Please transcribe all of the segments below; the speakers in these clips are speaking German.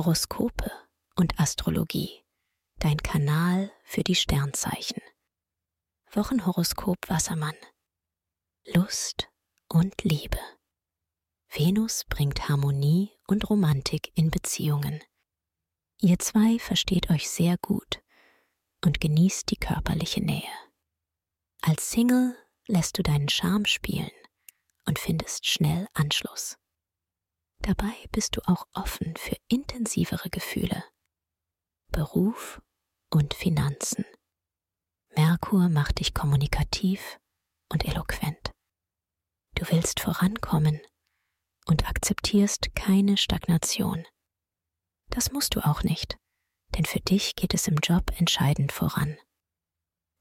Horoskope und Astrologie, dein Kanal für die Sternzeichen. Wochenhoroskop Wassermann. Lust und Liebe. Venus bringt Harmonie und Romantik in Beziehungen. Ihr zwei versteht euch sehr gut und genießt die körperliche Nähe. Als Single lässt du deinen Charme spielen und findest schnell Anschluss. Dabei bist du auch offen für intensivere Gefühle. Beruf und Finanzen. Merkur macht dich kommunikativ und eloquent. Du willst vorankommen und akzeptierst keine Stagnation. Das musst du auch nicht, denn für dich geht es im Job entscheidend voran.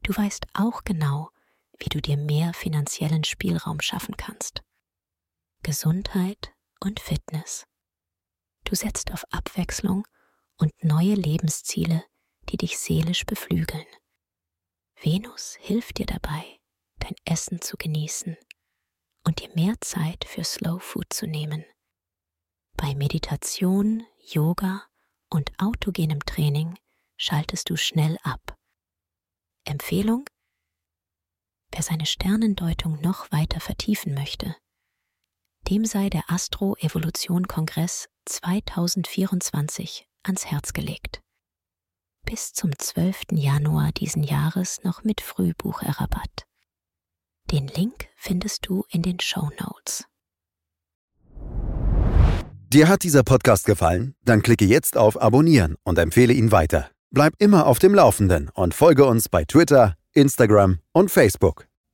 Du weißt auch genau, wie du dir mehr finanziellen Spielraum schaffen kannst. Gesundheit und Fitness. Du setzt auf Abwechslung und neue Lebensziele, die dich seelisch beflügeln. Venus hilft dir dabei, dein Essen zu genießen und dir mehr Zeit für Slow Food zu nehmen. Bei Meditation, Yoga und autogenem Training schaltest du schnell ab. Empfehlung? Wer seine Sternendeutung noch weiter vertiefen möchte, dem sei der Astro-Evolution-Kongress 2024 ans Herz gelegt. Bis zum 12. Januar diesen Jahres noch mit Frühbucherrabatt. Den Link findest du in den Show Notes. Dir hat dieser Podcast gefallen? Dann klicke jetzt auf Abonnieren und empfehle ihn weiter. Bleib immer auf dem Laufenden und folge uns bei Twitter, Instagram und Facebook.